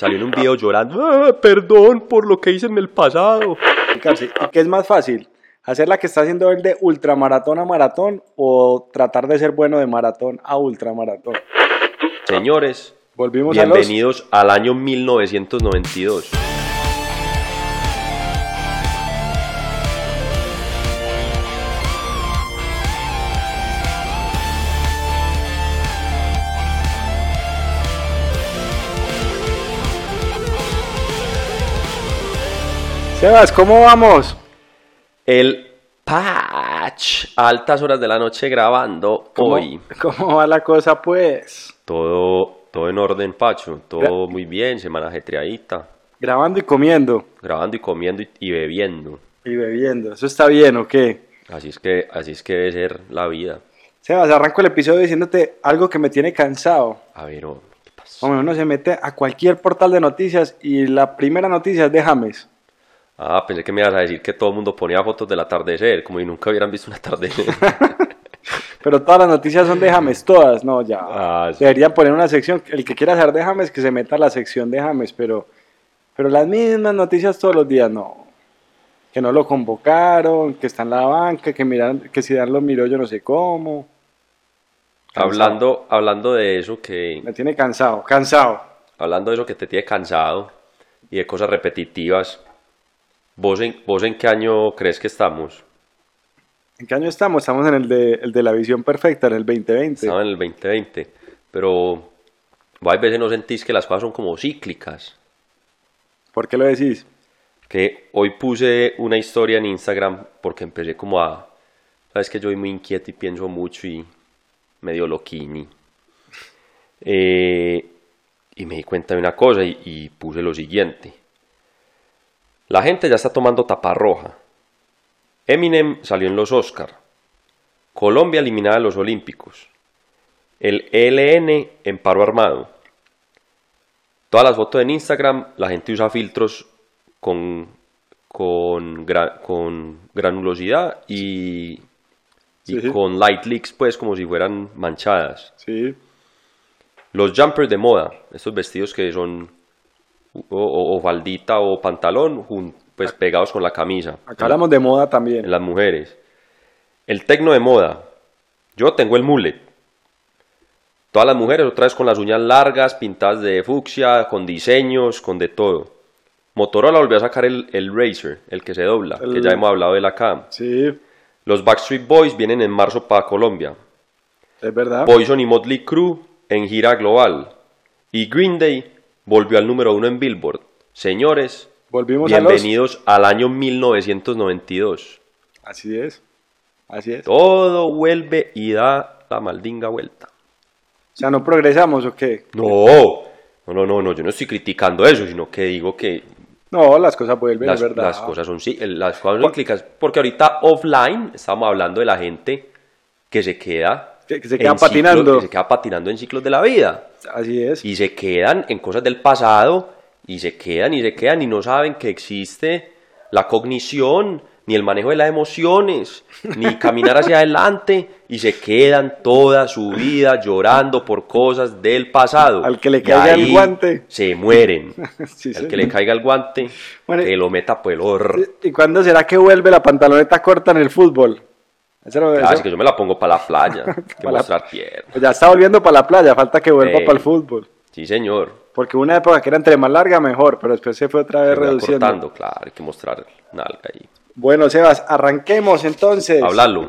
salió en un video llorando, "Ah, perdón por lo que hice en el pasado. ¿Y qué es más fácil? ¿Hacer la que está haciendo él de ultramaratón a maratón o tratar de ser bueno de maratón a ultramaratón? Señores, Volvimos a los... bienvenidos al año 1992. Sebas, ¿cómo vamos? El patch, altas horas de la noche grabando ¿Cómo, hoy. ¿Cómo va la cosa, pues? Todo, todo en orden, Pacho. Todo muy bien, semana ajetreadita. Grabando y comiendo. Grabando y comiendo y, y bebiendo. Y bebiendo. ¿Eso está bien o qué? Así es que, así es que debe ser la vida. Sebas, arranco el episodio diciéndote algo que me tiene cansado. A ver, oh, ¿qué pasó? Hombre, uno se mete a cualquier portal de noticias y la primera noticia es de James. Ah, pensé que me ibas a decir que todo el mundo ponía fotos del atardecer, como si nunca hubieran visto un atardecer. Pero todas las noticias son de James, todas. No, ya. Ah, sí. Deberían poner una sección. El que quiera saber de James, que se meta a la sección de James. Pero, pero las mismas noticias todos los días, no. Que no lo convocaron, que está en la banca, que, miran, que si Dan lo miró yo no sé cómo. Cansado. hablando, hablando de eso que, Me tiene cansado, cansado. hablando de eso que te tiene cansado y de cosas repetitivas, ¿vos en, vos en qué año crees que estamos? ¿En qué año estamos? Estamos en el de, el de la visión perfecta, en el 2020. Estamos en el 2020, pero a veces no sentís que las cosas son como cíclicas. ¿Por qué lo decís? Que hoy puse una historia en Instagram porque empecé como a... Sabes que yo soy muy inquieto y pienso mucho y medio loquini. Eh, y me di cuenta de una cosa y, y puse lo siguiente. La gente ya está tomando tapa roja. Eminem salió en los Oscar. Colombia eliminada de los Olímpicos. El ELN en paro armado. Todas las fotos en Instagram, la gente usa filtros con, con, gra- con granulosidad y, y Sí, con light leaks, pues como si fueran manchadas. Sí. Los jumpers de moda, estos vestidos que son o, o- o faldita o pantalón, pues pegados con la camisa. Acá hablamos de moda también. En las mujeres. El tecno de moda. Yo tengo el mullet. Todas las mujeres otra vez con las uñas largas, pintadas de fucsia, con diseños, con de todo. Motorola volvió a sacar el, el Razer, el que se dobla, que ya hemos hablado de él acá. Sí, Los Backstreet Boys vienen en marzo para Colombia. es verdad. Poison y Motley Crue en gira global. Y Green Day volvió al número uno en Billboard. Señores, Volvimos a los... bienvenidos al año 1992. Así es. Así es. O Todo vuelve y da la maldinga vuelta. sea, ¿no progresamos o qué? No, no, no, no, no, yo no estoy criticando eso, sino que digo que No, las cosas vuelven, las, es verdad. las cosas son sí, las cosas son cíclicas. Porque ahorita offline estamos hablando de la gente que se queda Que- se queda patinando. que se queda patinando en ciclos de la vida Así es. y se quedan en cosas del pasado y se quedan y se quedan y no saben que existe la cognición ni el manejo de las emociones ni caminar hacia adelante y se quedan toda su vida llorando por cosas del pasado Al que le caiga el guante. se mueren Sí, al sí. que le caiga el guante Bueno, que lo meta por el hor ¿Y cuándo será que vuelve la pantaloneta corta en el fútbol? Eso no- así eso- que yo me la pongo para la playa que mostrar pierna pues ya está volviendo para la playa, falta que vuelva para el fútbol. sí señor Porque una época que era entre más larga mejor, pero después se fue otra vez Se reduciendo. cortando claro hay que mostrar nalga ahí Bueno, Sebas, arranquemos entonces. háblalo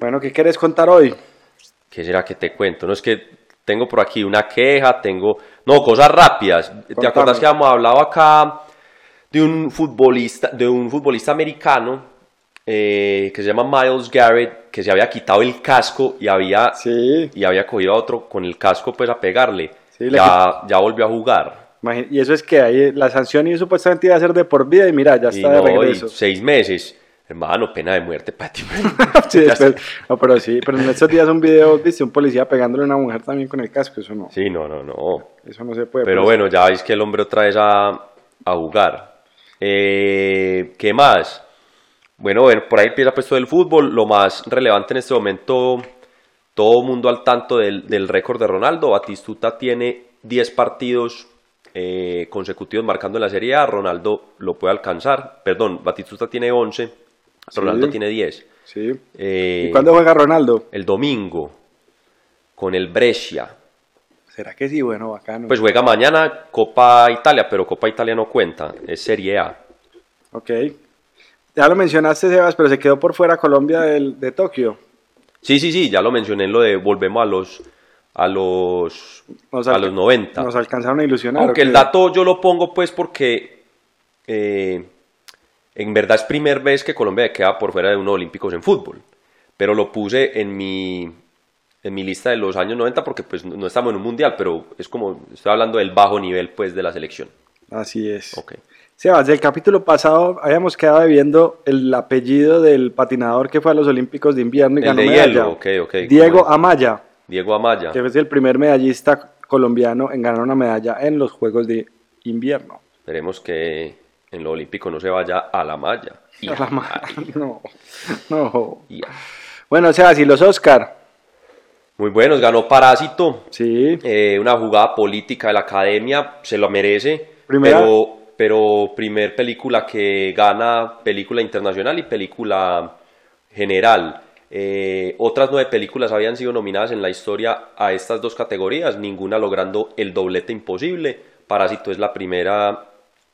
Bueno, ¿qué quieres contar hoy? ¿Qué será que te cuento? No es que tengo por aquí una queja, tengo... No, cosas rápidas. ¿Te acuerdas que habíamos hablado acá de un futbolista, de un futbolista americano eh, que se llama Miles Garrett, que se había quitado el casco y había, Sí, y había cogido a otro con el casco pues a pegarle? Sí, ya, ya volvió a jugar. y eso es que ahí la sanción y supuestamente iba a ser de por vida y mira, ya Y, está de no, y regreso. seis meses. Hermano, pena de muerte para ti. Sí, no, pero sí, pero en estos días un video, viste, un policía pegándole a una mujer también con el casco, eso no, Sí, no, no, no. eso no se puede. Pero pues. bueno, ya veis que el hombre otra vez a, a jugar. Eh, ¿Qué más? Bueno, bueno, por ahí empieza pues todo el fútbol. Lo más relevante en este momento, todo mundo al tanto del, del récord de Ronaldo. Batistuta tiene 10 partidos eh, consecutivos marcando en la Serie A, Ronaldo lo puede alcanzar. Perdón, Batistuta tiene 11, Ronaldo Sí. tiene 10. Sí. Eh, ¿Y cuándo juega Ronaldo? El domingo, con el Brescia. ¿Será que sí? Bueno, bacano. Pues juega mañana Copa Italia, pero Copa Italia no cuenta, es Serie A. ok. Ya lo mencionaste, Sebas, pero se quedó por fuera Colombia del, de Tokio. Sí, sí, sí, ya lo mencioné en lo de volvemos a los a los Nos a los 90. Nos alcanzaron a ilusionar. Aunque ¿o el dato yo lo pongo pues porque eh, en verdad es primer vez que Colombia queda por fuera de unos olímpicos en fútbol. Pero lo puse en mi, en mi lista de los años 90 porque pues no estamos en un mundial, pero es como, estoy hablando del bajo nivel pues de la selección. Así es. Ok. Sebas, del capítulo pasado habíamos quedado viendo el apellido del patinador que fue a los Olímpicos de invierno y El ganó de medalla. hielo. Diego. Amaya, Diego Amaya. que es el primer medallista colombiano en ganar una medalla en los Juegos de Invierno. Esperemos que en lo olímpico no se vaya a la malla. A la ma- No, no. Bueno, Sebas, y los Oscar. Muy buenos, ganó Parásito. Sí, eh, una jugada política de la academia, se lo merece, pero, pero primer película que gana película internacional y película general. Eh, otras nueve películas habían sido nominadas en la historia a estas dos categorías, ninguna logrando el doblete imposible. Parásito es la primera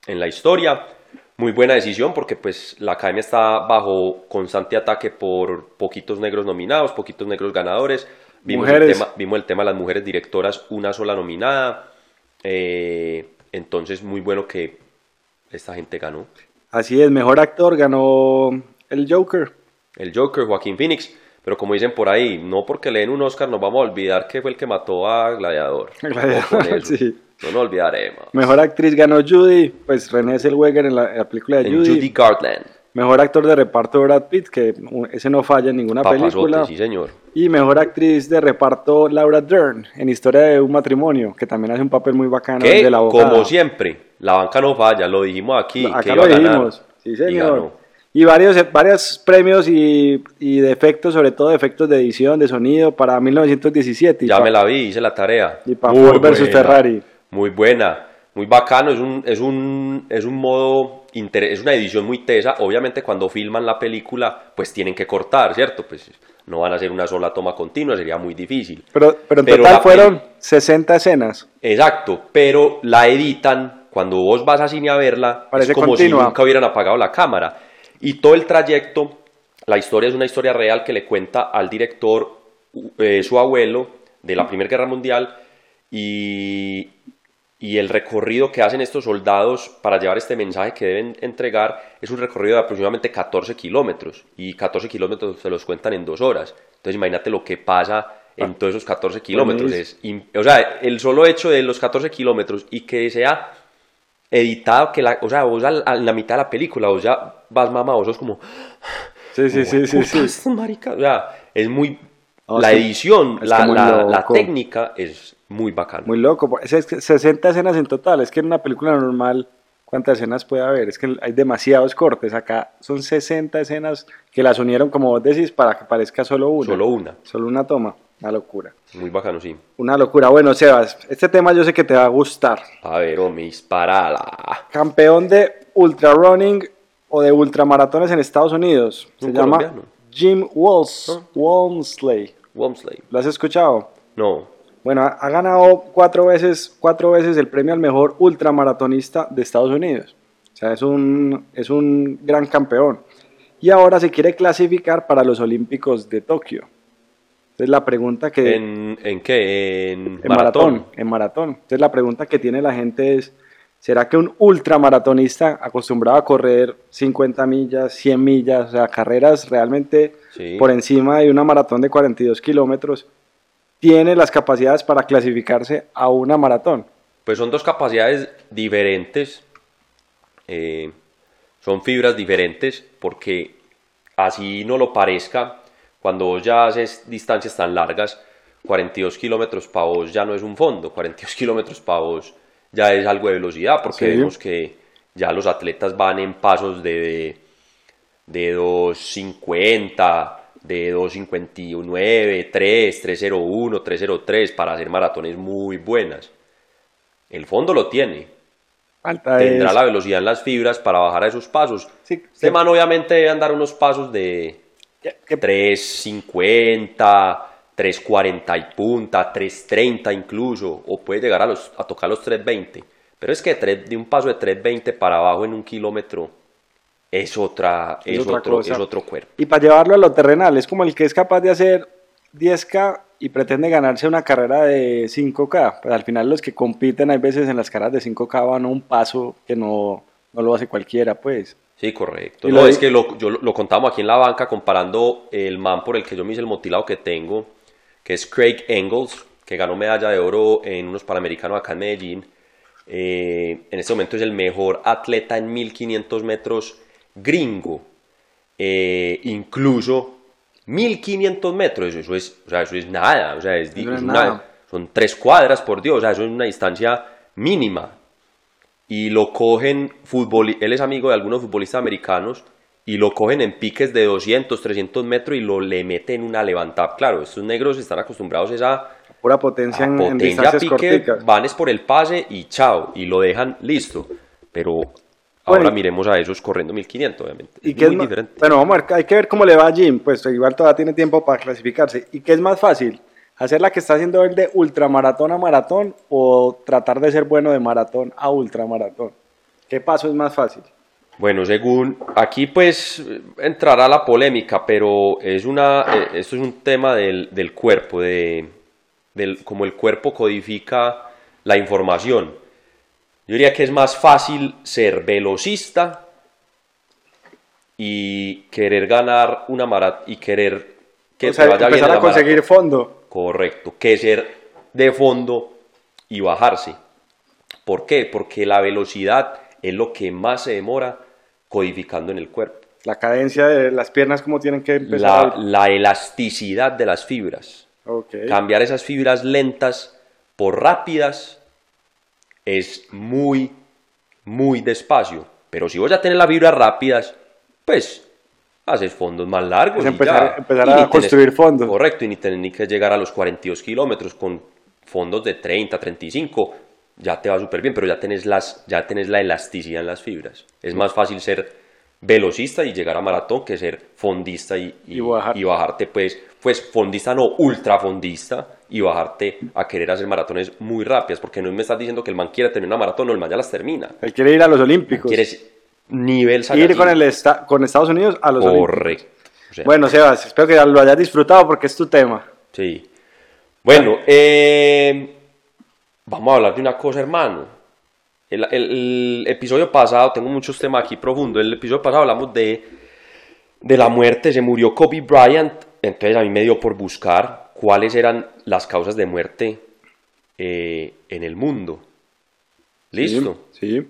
en la historia. Muy buena decisión porque pues la academia está bajo constante ataque por poquitos negros nominados, poquitos negros ganadores. Vimos el, Mujeres. tema, vimos el tema de las mujeres directoras, una sola nominada. Eh, entonces, muy bueno que esta gente ganó. así es. Mejor actor ganó el Joker. El Joker, Joaquín Phoenix. Pero como dicen por ahí, no porque le den un Oscar nos vamos a olvidar que fue el que mató a Gladiador. Gladiador, sí. No nos olvidaremos. Mejor actriz ganó Judy, pues René Zellweger en la, en la película de En Judy. Judy Garland. Mejor actor de reparto Brad Pitt, que ese no falla en ninguna Papazote, película. sí señor. Y mejor actriz de reparto Laura Dern en Historia de un matrimonio, que también hace un papel muy bacano Que, de la abogada. como siempre, la banca no falla, lo dijimos aquí. que Acá iba lo a ganar, dijimos. Sí, y señor. ganó. Y varios, varios premios y, y de efectos, sobre todo de efectos de edición, de sonido, para 1917. Y Ya pa- me la vi, hice la tarea. Y pa' Muy Ford versus buena, Ferrari. Muy buena, muy bacano. Es un, es un, es un modo, es una edición muy tesa. Obviamente, cuando filman la película, pues tienen que cortar, ¿cierto? Pues no van a hacer una sola toma continua, sería muy difícil. Pero, pero en Pero total fueron 60 escenas. Exacto, pero la editan cuando vos vas a cine a verla, Parece es como continua. si nunca hubieran apagado la cámara. Y todo el trayecto, la historia es una historia real que le cuenta al director eh, su abuelo de la Primera Guerra Mundial y, y el recorrido que hacen estos soldados para llevar este mensaje que deben entregar es un recorrido de aproximadamente 14 kilómetros y 14 kilómetros se los cuentan en dos horas. Entonces imagínate lo que pasa en todos esos 14 kilómetros. Buenísimo. Es o sea, el solo hecho de los 14 kilómetros y que sea editado, que la, o sea, vos a la, a la mitad de la película, vos ya vas mamá, vos sos como, Sí, sí, sí, sí, sí. "Putas, marica", o sea, es muy, No, la es edición, es la, la, técnica es muy bacana. Muy loco. Es que 60 escenas en total. Es que en una película normal, ¿cuántas escenas puede haber? Es que hay demasiados cortes. Acá son 60 escenas que las unieron, como vos decís, para que parezca solo una. Solo una, Solo una toma. Una locura. muy bacano, sí. Una locura. Bueno, Sebas, este tema yo sé que te va a gustar. A ver, hombre, disparala. Campeón de ultra running o de ultramaratones en Estados Unidos. Se llama. Jim Walls, Ah. Walmsley. Womsley. ¿Lo has escuchado? No, Bueno, ha ha ganado cuatro veces, cuatro veces el premio al mejor ultramaratonista de Estados Unidos. O sea, es un, es un gran campeón. Y ahora se quiere clasificar para los Olímpicos de Tokio. Entonces la pregunta que... ¿en, en qué? En, en maratón. En maratón. Entonces la pregunta que tiene la gente es, ¿será que un ultramaratonista acostumbrado a correr 50 millas, 100 millas, o sea, carreras realmente Sí. por encima de una maratón de 42 kilómetros, tiene las capacidades para clasificarse a una maratón? Pues son dos capacidades diferentes, eh, son fibras diferentes, porque así no lo parezca, cuando vos ya haces distancias tan largas, 42 kilómetros para vos ya no es un fondo, 42 kilómetros para vos ya es algo de velocidad, porque Sí. vemos que ya los atletas van en pasos de, de 2.50, de 2.59, 3, 3.01, 3.03 para hacer maratones muy buenas. El fondo lo tiene. Tendrá es- la velocidad en las fibras para bajar a esos pasos. Sí, Este sí. man obviamente debe andar unos pasos de que- que- 350, 340 y punta, 330 incluso, o puede llegar a, los, a tocar los 320. Pero es que de, de un paso de 320 para abajo en un kilómetro es, otra, Es es, otra otro, cosa. es otro cuerpo. Y para llevarlo a lo terrenal, es como el que es capaz de hacer 10K y pretende ganarse una carrera de 5K. Pues al final los que compiten hay veces en las carreras de 5K van a un paso que no, no lo hace cualquiera, pues. Sí, correcto. Y No, lo- es que lo, yo lo, lo contamos aquí en la banca comparando el man por el que yo me hice el motilado que tengo, que es Craig Engels, que ganó medalla de oro en unos Panamericanos acá en Medellín. Eh, en este momento es el mejor atleta en 1500 metros gringo. Eh, incluso 1500 metros, eso es, o sea, eso es nada, o sea, es, no una- nada. son tres cuadras, por Dios, o sea, eso es una distancia mínima y lo cogen fútbol, él es amigo de algunos futbolistas americanos y lo cogen en piques de 200, 300 metros y lo le meten una levantada. Claro, estos negros están acostumbrados a esa Pura potencia a en, en potencia distancias pique, corticas. van es por el pase y chao, y lo dejan listo. Pero ahora Bueno, miremos a esos corriendo 1500, obviamente. ¿Y es qué es muy ma- diferente. Bueno, vamos a ver, hay que ver cómo le va a Jim, pues igual todavía tiene tiempo para clasificarse. ¿Y qué es más fácil? ¿Hacer la que está haciendo él de ultramaratón a maratón o tratar de ser bueno de maratón a ultramaratón? ¿Qué paso es más fácil? Bueno, según aquí pues entrará la polémica, pero es una, eh, esto es un tema del, del cuerpo, de, del, como el cuerpo codifica la información. Yo diría que es más fácil ser velocista y querer ganar una maratón y querer que o sea, te vaya empezar a conseguir fondo. Correcto, que ser de fondo y bajarse. ¿Por qué? Porque la velocidad es lo que más se demora codificando en el cuerpo. La cadencia de las piernas, cómo tienen que empezar. La, la elasticidad de las fibras. a- Ok. Cambiar esas fibras lentas por rápidas es muy, muy despacio. Pero si vos ya tenés las fibras rápidas, pues haces fondos más largos. Es y empezar- ya. empezar Y a tenés- construir fondos. Correcto, y ni tenés ni que llegar a los 42 kilómetros con fondos de 30, 35. Ya te va súper bien, pero ya tenés, las, ya tenés la elasticidad en las fibras. Es más fácil ser velocista y llegar a maratón que ser fondista y, y- Y bajar. y bajarte, pues, pues fondista no, ultra fondista y bajarte a querer hacer maratones muy rápidas, porque no me estás diciendo que el man quiere tener una maratón, no, el man ya las termina. Él quiere ir a los Olímpicos. Quieres nivel ir Saiyajin. con, el esta- con Estados Unidos a los Olímpicos. Correcto. O sea, Bueno, Sebas, espero que lo hayas disfrutado porque es tu tema. Sí. Bueno, eh, vamos a hablar de una cosa, hermano. El, el- el episodio pasado, tengo muchos temas aquí profundos. El episodio pasado hablamos de, de la muerte. Se murió Kobe Bryant. Entonces a mí me dio por buscar cuáles eran las causas de muerte eh, en el mundo. ¿Listo? Sí. sí.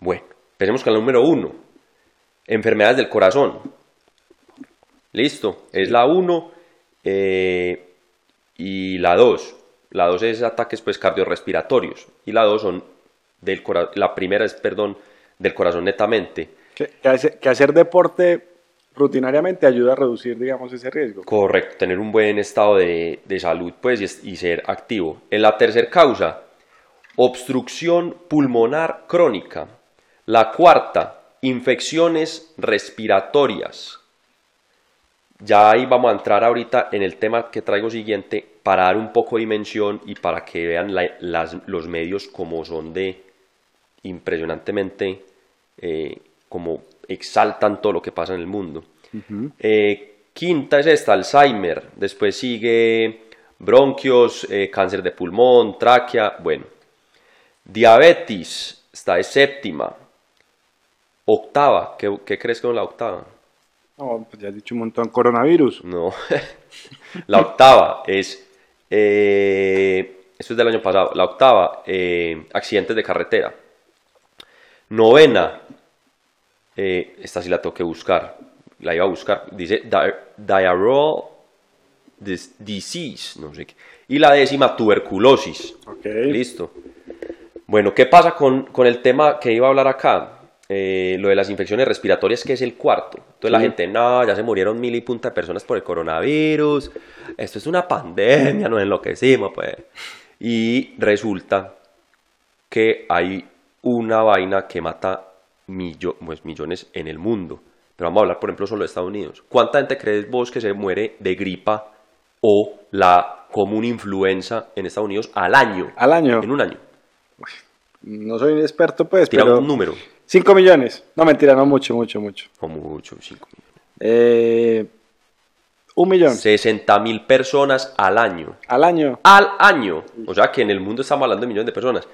Bueno, empecemos con la número uno. Enfermedades del corazón. Listo, es la 1 y la 2. La 2 es ataques pues cardiorrespiratorios y la 2 son del la primera es perdón del corazón netamente. Que, que hace- que hacer deporte rutinariamente ayuda a reducir, digamos, ese riesgo. Correcto, tener un buen estado de, de salud pues y, es- y ser activo. En la tercera causa, obstrucción pulmonar crónica. La cuarta, infecciones respiratorias. Ya ahí vamos a entrar ahorita en el tema que traigo siguiente para dar un poco de dimensión y para que vean la- las- los medios como son de impresionantemente, eh, como exaltan todo lo que pasa en el mundo. Eh, quinta es esta, Alzheimer. Después sigue bronquios, eh, cáncer de pulmón, tráquea. Bueno, diabetes, está de séptima. Octava, ¿qué, qué crees que es la octava? No, pues ya has dicho un montón. Coronavirus. No, la octava es, eh, esto es del año pasado, la octava, eh, accidentes de carretera. Novena, eh, esta sí la tengo que buscar, la iba a buscar, dice di- diarrheal dis- disease, no sé qué. Y la décima, tuberculosis. Listo. Bueno, ¿qué pasa con, con el tema que iba a hablar acá? Eh, lo de las infecciones respiratorias, que es el cuarto. Entonces la gente, no, ya se murieron mil y punta de personas por el coronavirus. Esto es una pandemia, nos enloquecimos, pues. Y resulta que hay una vaina que mata millo- pues, millones en el mundo. Pero vamos a hablar, por ejemplo, solo de Estados Unidos. ¿Cuánta gente crees vos que se muere de gripa o la común influenza en Estados Unidos al año? Al año. En un año. No soy experto, pues, Tira pero... un número. 5 millones. No, mentira, no mucho, mucho, mucho. O mucho, 5 millones. Eh, un millón 60 mil personas al año. al año. Al año. O sea que en el mundo estamos hablando de millones de personas.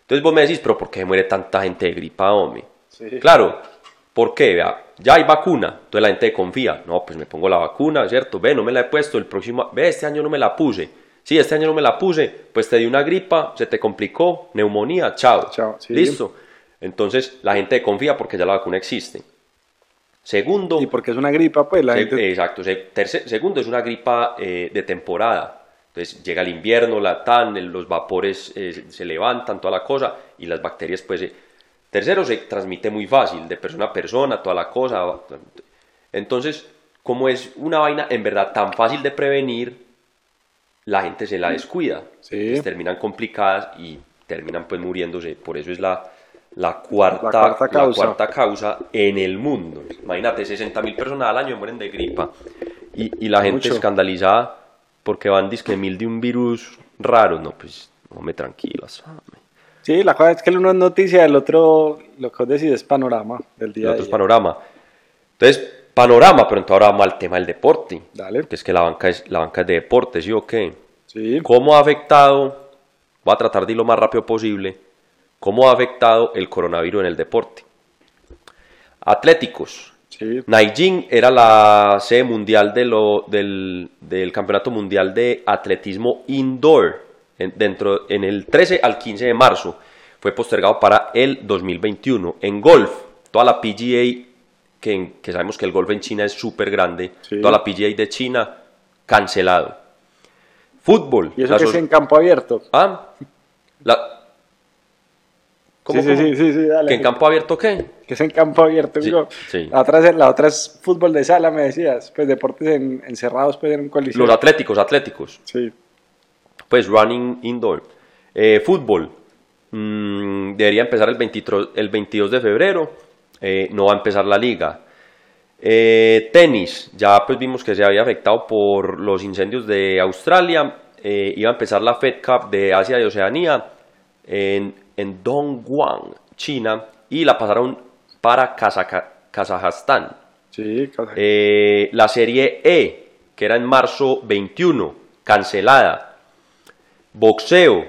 Entonces vos me decís, pero ¿por qué muere tanta gente de gripa, hombre? Sí. Claro, ¿por qué? Vea, ya hay vacuna, entonces la gente confía. No, pues me pongo la vacuna, ¿cierto? Ve, no me la he puesto, el próximo, ve, este año no me la puse. Sí, este año no me la puse, pues te dio una gripa, se te complicó, neumonía, chao. Chao, sí. Listo. Entonces la gente confía porque ya la vacuna existe. Segundo, Y porque es una gripa, pues la se- gente... Exacto. Se- terce- segundo, es una gripa eh, de temporada. Entonces llega el invierno, la tan, el- los vapores eh, se- se levantan, toda la cosa, y las bacterias, pues. eh, tercero, se transmite muy fácil, de persona a persona, toda la cosa. Entonces, como es una vaina en verdad tan fácil de prevenir, la gente se la descuida. Sí. Terminan complicadas y terminan pues muriéndose. Por eso es la, la, cuarta, La cuarta la causa. cuarta causa en el mundo. Imagínate, 60 mil personas al año mueren de gripa. Y, y la gente Mucho. escandalizada porque van disque mil de un virus raro. No, pues, no me tranquilas. Sí, la cosa es que el uno es noticia, el otro, lo que vos decís es panorama del El día a otro es panorama. Entonces, panorama, pero entonces ahora vamos al tema del deporte. Dale. Que es que la banca es, la banca es de deporte, ¿sí o qué? Sí. ¿Cómo ha afectado, voy a tratar de ir lo más rápido posible, cómo ha afectado el coronavirus en el deporte? Atléticos. Sí. Nanjing era la sede mundial de lo- del, del Campeonato Mundial de Atletismo Indoor en, dentro, en el 13 al 15 de marzo. Fue postergado para el 2021. En golf, toda la PGA, que, sabemos que el golf en China es súper grande, Sí. toda la PGA de China, cancelado. Fútbol. Y eso que so- es en campo abierto. Ah, la... ¿Cómo, sí, sí, cómo? sí, sí, sí, dale. ¿Que en campo abierto qué? Que es en campo abierto. Sí, digo. sí. La, otra es, la otra es fútbol de sala, me decías. Pues deportes en- encerrados, pues en un coliseo. Los atléticos, atléticos. Sí. Pues running indoor. Eh, fútbol. mm, debería empezar el 23, el 22 de febrero. eh, no va a empezar la liga. Eh, tenis. Ya pues vimos que se había afectado por los incendios de Australia. eh, iba a empezar la Fed Cup de Asia y Oceanía en, en Dongguan, China. Y la pasaron para Kazajstán. Sí, Eh, la serie E, que era en marzo 21, cancelada. Boxeo,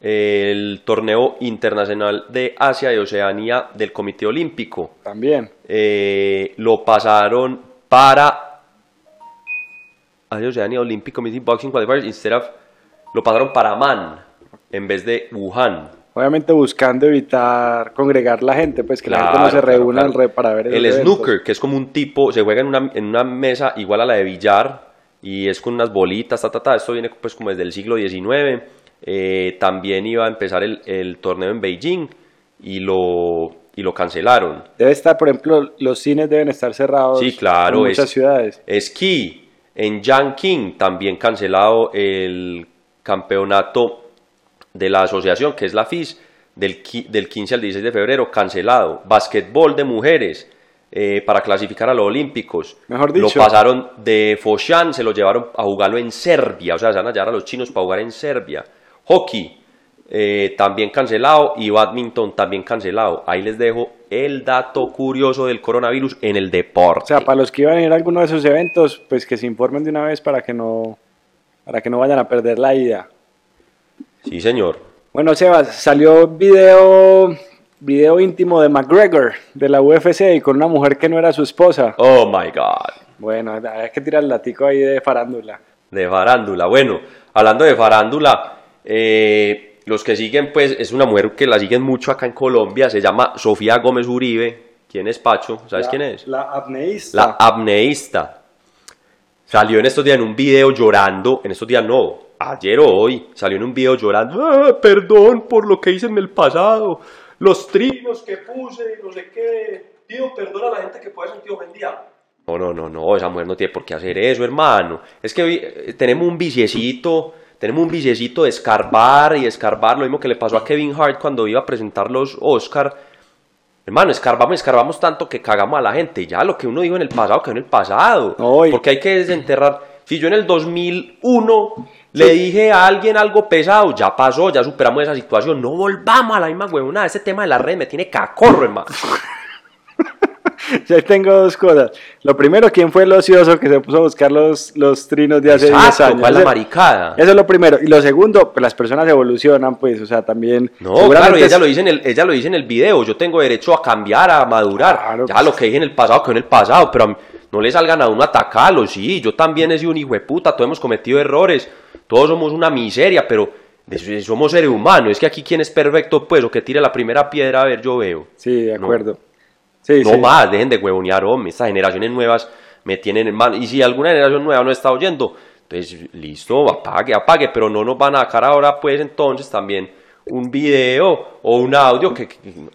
eh, el torneo internacional de Asia y Oceanía del Comité Olímpico, también. eh, lo pasaron para Asia y Oceanía Olympic Committee Boxing Qualifiers instead of lo pasaron para Man en vez de Wuhan. Obviamente buscando evitar congregar la gente, pues que la gente no Claro, se claro, reúna claro. alre- para ver El eventos. snooker, que es como un tipo, se juega en una, en una mesa igual a la de billar y es con unas bolitas, ta, ta, ta. Esto viene pues como desde el siglo XIX. Eh, también iba a empezar el, el torneo en Beijing y lo, y lo cancelaron. Debe estar, por ejemplo, los cines deben estar cerrados Sí, claro, en muchas es- ciudades. Esquí, en Yanqing también cancelado el campeonato de la asociación, que es la FIS, del, del 15 al 16 de febrero, cancelado. Basquetbol de mujeres, eh, para clasificar a los Olímpicos. Mejor Lo dicho. pasaron de Foshan, se lo llevaron a jugarlo en Serbia, o sea, se van a llevar a los chinos para jugar en Serbia. Hockey, eh, también cancelado, y badminton también cancelado. Ahí les dejo el dato curioso del coronavirus en el deporte. O sea, para los que iban a ir a alguno de esos eventos, pues que se informen de una vez para que no, para que no vayan a perder la ida. Sí, señor. Bueno, Sebas, salió video, video íntimo de McGregor de la UFC y con una mujer que no era su esposa. Oh my God. Bueno, hay que tirar el latico ahí de farándula. De farándula. Bueno, hablando de farándula, eh, los que siguen, pues, es una mujer que la siguen mucho acá en Colombia. Se llama Sofía Gómez Uribe. ¿Quién es Pacho? ¿Sabes La- quién es? La apneísta. La apneísta. Salió en estos días en un video llorando. En estos días no, ayer o hoy. Salió en un video llorando. "Ah, perdón por lo que hice en el pasado. Los trinos que puse, no sé qué. Pido perdón a la gente que puede sentir ofendida. No, no, no, no. Esa mujer no tiene por qué hacer eso, hermano. Es que eh, tenemos un viciecito. tenemos un vicecito de escarbar y escarbar, lo mismo que le pasó a Kevin Hart cuando iba a presentar los Oscar. Hermano, escarbamos, escarbamos tanto que cagamos a la gente. Ya lo que uno dijo en el pasado, quedó en el pasado. No, y- Porque hay que desenterrar. Si yo en el 2001 le dije a alguien algo pesado, ya pasó, ya superamos esa situación. No volvamos a la misma huevona. Ese tema de la red me tiene cacorro, hermano. Ya tengo dos cosas. Lo primero, ¿quién fue el ocioso que se puso a buscar los, los trinos de hace 10 Exacto, años? ¿cuál la maricada? Eso es lo primero. Y lo segundo, pues las personas evolucionan, pues, o sea, también. No, claro, y ella lo, dice en el, ella lo dice en el video. Yo tengo derecho a cambiar, a madurar. Claro, ya pues. lo que dije en el pasado, quedó en el pasado, pero no le salgan a uno a atacarlo. Sí, yo también he sido un hijo de puta, todos hemos cometido errores, todos somos una miseria, pero somos seres humanos. Es que aquí, ¿quién es perfecto? Pues, o que tire la primera piedra, a ver, yo veo. Sí, de No. acuerdo. Sí, No sí. más, dejen de huevonear, hombre. Estas generaciones nuevas me tienen en mano. Y si alguna generación nueva no está oyendo, entonces listo, apague, apague. Pero no nos van a sacar ahora, pues entonces también un video o un audio que,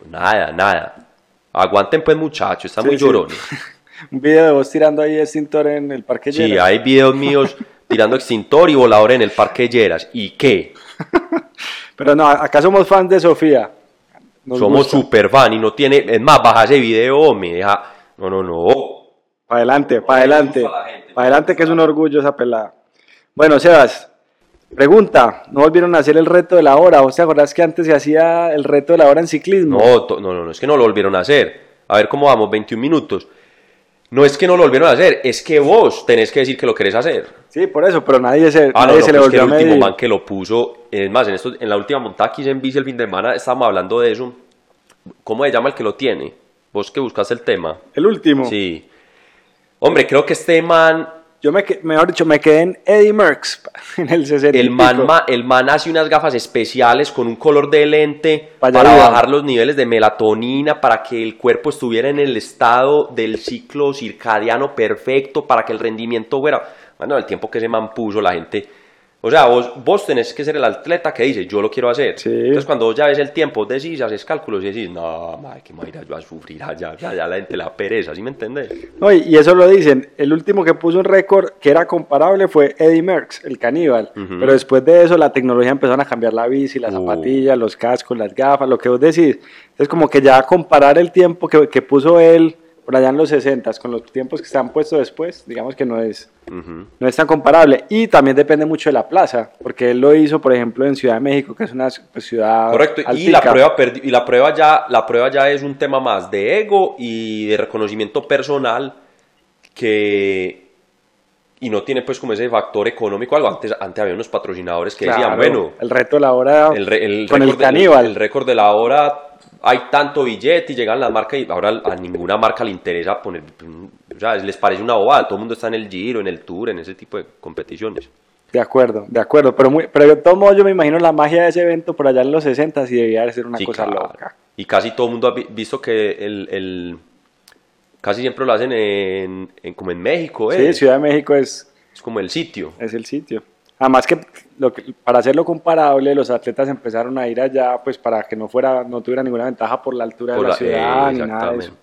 nada, nada. Aguanten, pues, muchachos, están Sí, muy sí. llorones. Un video de vos tirando ahí extintor en el parque Sí, hay videos míos tirando extintor y volador en el Parque Lleras. ¿Y qué? Pero no, acá somos fans de Sofía. Nos Somos gusta. super fan y no tiene. Es más, baja ese video, hombre. Deja. No, no, no. Para adelante, para adelante. Para adelante que es un orgullo esa pelada. Bueno, Sebas, pregunta, ¿no volvieron a hacer el reto de la hora? ¿Vos te acordás que antes se hacía el reto de la hora en ciclismo? No, no, no, es que no lo volvieron a hacer. A ver cómo vamos, 21 minutos. No es que no lo volvieron a hacer, es que vos tenés que decir que lo querés hacer. Sí, por eso, pero nadie se, Ah, no, nadie no, se le que volvió a el último man que lo puso, es más, en, esto, en la última montada que hice en bici el fin de semana estábamos hablando de eso. ¿Cómo se llama el que lo tiene? Vos que buscaste el tema. El último. Sí. Hombre, creo que este man, Yo me, mejor dicho, me quedé en Eddie Merckx, en el 60 y el man, ma- el man hace unas gafas especiales con un color de lente Para bajar los niveles de melatonina, para que el cuerpo estuviera en el estado del ciclo circadiano perfecto, para que el rendimiento fuera. Bueno, el tiempo que ese man puso, la gente. O sea, vos, vos tenés que ser el atleta que dice, yo lo quiero hacer. Sí. Entonces, cuando vos ya ves el tiempo, decís, haces cálculos y decís, no, madre, que me voy a ir yo a sufrir allá, ya, ya la gente la pereza, ¿sí me entendés? No, y, y eso lo dicen. El último que puso un récord que era comparable fue Eddie Merckx, el caníbal. Ujú. Pero después de eso, la tecnología empezaron a cambiar la bici, las Uh. zapatillas, los cascos, las gafas, lo que vos decís. Es como que ya comparar el tiempo que, que puso él por allá en los 60 con los tiempos que se han puesto después, digamos que no es, Ujú. no es tan comparable. Y también depende mucho de la plaza, porque él lo hizo, por ejemplo, en Ciudad de México, que es una pues, ciudad. Correcto, y altica. la prueba y la prueba ya la prueba ya es un tema más de ego y de reconocimiento personal que y no tiene pues como ese factor económico algo antes antes había unos patrocinadores que decían Claro, bueno el reto de la hora el, re- el con el caníbal. el récord de la hora hay tanto billete y llegan las marcas y ahora a ninguna marca le interesa poner o sea les parece una bobada todo el mundo está en el giro en el tour en ese tipo de competiciones De acuerdo, de acuerdo, pero, muy, pero de todos modos yo me imagino la magia de ese evento por allá en los 60 y debía de ser una Sí, cosa claro. loca. Y casi todo el mundo ha vi- visto que el, el- casi siempre lo hacen en, en- como en México, ¿eh? Sí, Ciudad de México es, es como el sitio. es el sitio. Además que, lo que- para hacerlo comparable, los atletas empezaron a ir allá pues para que no fuera, no tuviera ninguna ventaja por la altura Por de la la- ciudad eh, ni nada de eso.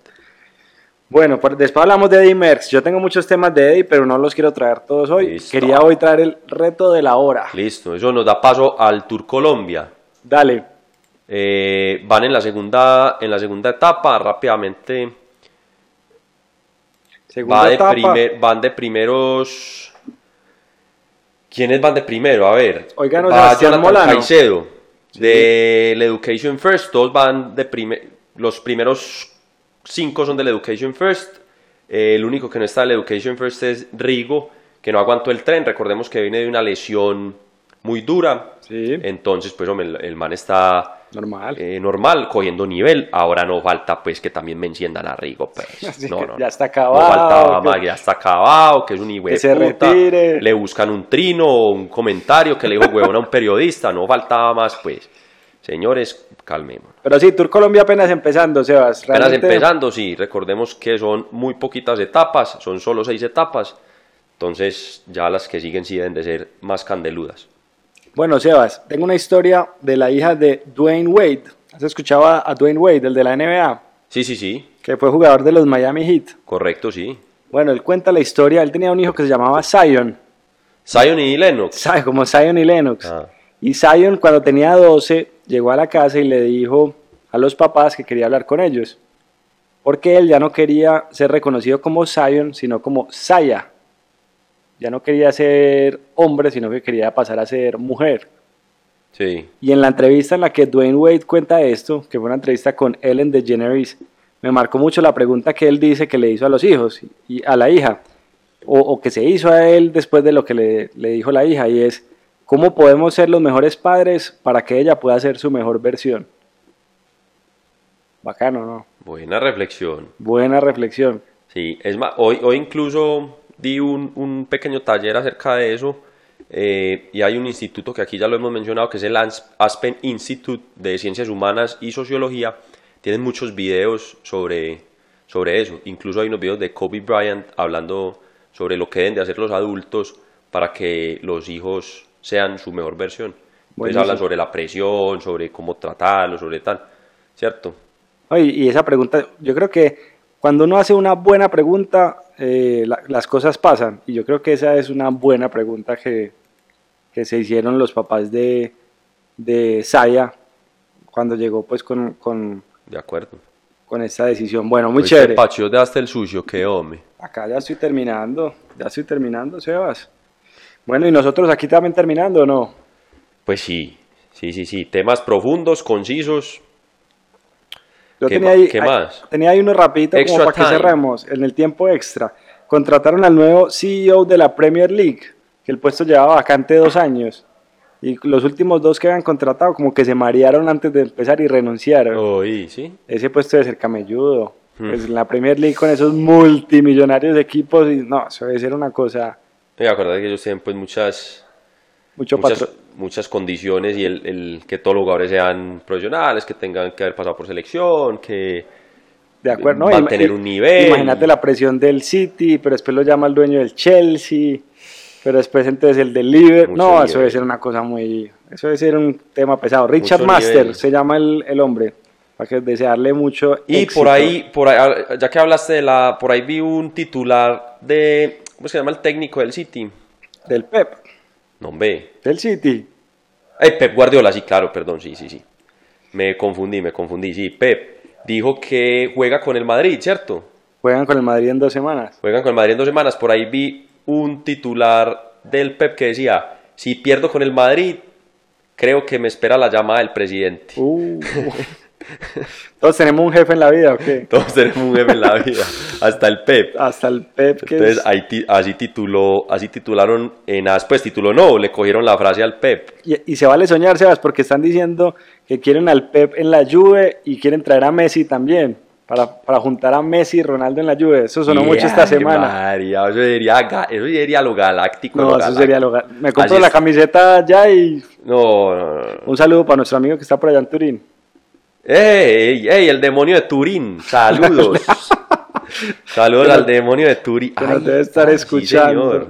Bueno, pues después hablamos de Eddie Merckx. Yo tengo muchos temas de Eddie, pero no los quiero traer todos hoy. Listo. Quería hoy traer el reto de la hora. Listo, eso nos da paso al Tour Colombia. Dale. Eh, van en la segunda en la segunda etapa rápidamente Segunda va de etapa. primer- van de primeros ¿Quiénes van de primero? A ver. Oigan, va Jonathan Molano. Caicedo del Education First, todos van de primer los primeros cinco son del Education First. Eh, el único que no está del Education First es Rigo, que no aguantó el tren. Recordemos que viene de una lesión muy dura. Sí, Entonces, pues hombre, el, el man está normal. eh, normal, cogiendo nivel. Ahora no falta pues que también me enciendan a Rigo, pues. No, no, ya no. está No acabado, faltaba que- más, ya está acabado, que es un hijo se retire. Le buscan un trino o un comentario que le dijo huevón a un periodista, no faltaba más, pues. Señores, calmemos. Pero sí, Tour Colombia apenas empezando, Sebas. Apenas Realmente- empezando, sí, recordemos que son muy poquitas etapas, son solo seis etapas, entonces ya las que siguen sí deben de ser más candeludas. Bueno, Sebas, tengo una historia de la hija de Dwayne Wade. ¿Has escuchado a Dwayne Wade, el de la NBA? Sí, sí, sí, Que fue jugador de los Miami Heat. correcto, sí. Bueno, él cuenta la historia. Él tenía un hijo que se llamaba Zion. Zion y Lennox. Como Zion y Lennox. Ah, Y Zion cuando tenía 12 llegó a la casa y le dijo a los papás que quería hablar con ellos. Porque él ya no quería ser reconocido como Zion, sino como Saya. Ya no quería ser hombre, sino que quería pasar a ser mujer. sí. Y en la entrevista en la que Dwayne Wade cuenta esto, que fue una entrevista con Ellen DeGeneres, me marcó mucho la pregunta que él dice que le hizo a los hijos y a la hija, o, o que se hizo a él después de lo que le, le dijo la hija, y es, ¿cómo podemos ser los mejores padres para que ella pueda ser su mejor versión? Bacano, ¿no? Buena reflexión. Buena reflexión. Sí, es más, hoy, hoy incluso di un, un pequeño taller acerca de eso eh, y hay un instituto que aquí ya lo hemos mencionado que es el Aspen Institute de Ciencias Humanas y Sociología. Tienen muchos videos sobre, sobre eso. Incluso hay unos videos de Kobe Bryant hablando sobre lo que deben de hacer los adultos para que los hijos sean su mejor versión. Entonces hablan sobre la presión, sobre cómo tratarlo, sobre tal, ¿cierto? Y esa pregunta, yo creo que cuando uno hace una buena pregunta, eh, la- las cosas pasan. Y yo creo que esa es una buena pregunta que, que se hicieron los papás de, de Saya cuando llegó pues con, con, De acuerdo. con esta decisión. Bueno, muy Oíste, chévere. Pacho, de hasta el sucio, qué hombre. Acá ya estoy terminando, ya estoy terminando, Sebas. Bueno, ¿y nosotros aquí también terminando o no? Pues sí, sí, sí, sí. Temas profundos, concisos. Yo ¿Qué tenía ahí, qué ahí- más? tenía ahí uno rapidito como para que cerremos. En el tiempo extra, contrataron al nuevo CEO de la Premier League, que el puesto llevaba vacante dos años. Y los últimos dos que habían contratado como que se marearon antes de empezar y renunciaron. Oí, ¿sí? Ese puesto debe ser camelludo. Hmm. Pues en la Premier League con esos multimillonarios equipos, y no, eso debe ser una cosa, Me acuerdo que ellos tienen pues muchas, mucho muchas, muchas condiciones y el, el que todos los jugadores sean profesionales, que tengan que haber pasado por selección, que... De acuerdo, mantener Ima- un nivel. Imagínate la presión del City, pero después lo llama el dueño del Chelsea, pero después entonces el del Liverpool. No, nivel. eso debe ser una cosa muy. Eso debe ser un tema pesado. Richard Mucho Master nivel. se llama el, el hombre. Para que desearle mucho. Y éxito. por ahí, por ahí, ah, ya que hablaste de la... Por ahí vi un titular de... ¿Cómo se llama el técnico del City? Del Pep. No, ve. Del City. Eh, Pep Guardiola, sí, claro, perdón, sí, sí, sí. Me confundí, me confundí, sí. Pep dijo que juega con el Madrid, ¿cierto? Juegan con el Madrid en dos semanas. Juegan con el Madrid en dos semanas. Por ahí vi un titular del Pep que decía, si pierdo con el Madrid, creo que me espera la llamada del presidente. Uh. Todos tenemos un jefe en la vida, ¿o qué? Todos tenemos un jefe en la vida, hasta el Pep. Hasta el Pep que Entonces es- ahí ti- así tituló, así titularon en AS, pues tituló no, le cogieron la frase al Pep. Y, y se vale soñar, Sebas, porque están diciendo que quieren al Pep en la Juve y quieren traer a Messi también. Para, para juntar a Messi y Ronaldo en la Juve. Eso sonó mucho esta semana. María, eso sería, eso sería lo galáctico. No, lo eso galáctico. sería lo Me compro Así la es. camiseta ya y No, no, no. no. un saludo para nuestro amigo que está por allá en Turín. ¡Ey, ey, el demonio de Turín! ¡Saludos! Saludos al demonio de Turín. Ay, debe estar sí, escuchando. señor.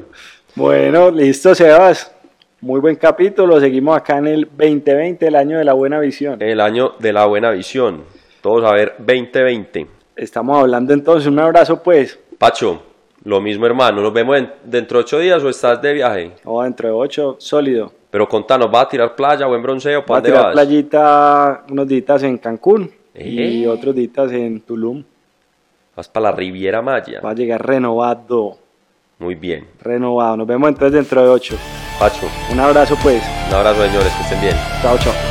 bueno, listo, Sebas. Muy buen capítulo. Seguimos acá en el 2020, el año de la buena visión. El año de la buena visión. Todos a ver, 2020. Estamos hablando entonces. Un abrazo, pues. Pacho, lo mismo hermano. ¿Nos vemos en- dentro de ocho días o estás de viaje? O dentro de ocho, sólido. Pero contanos, ¿vas a tirar playa o en bronceo? Va ¿Para a dónde tirar vas? playita unos días en Cancún y Eh. otros días en Tulum. Vas para la Riviera Maya. Va a llegar renovado. Muy bien. Renovado. Nos vemos entonces dentro de ocho. Pacho, Un abrazo, pues. un abrazo señores, que estén bien. Chao, chao.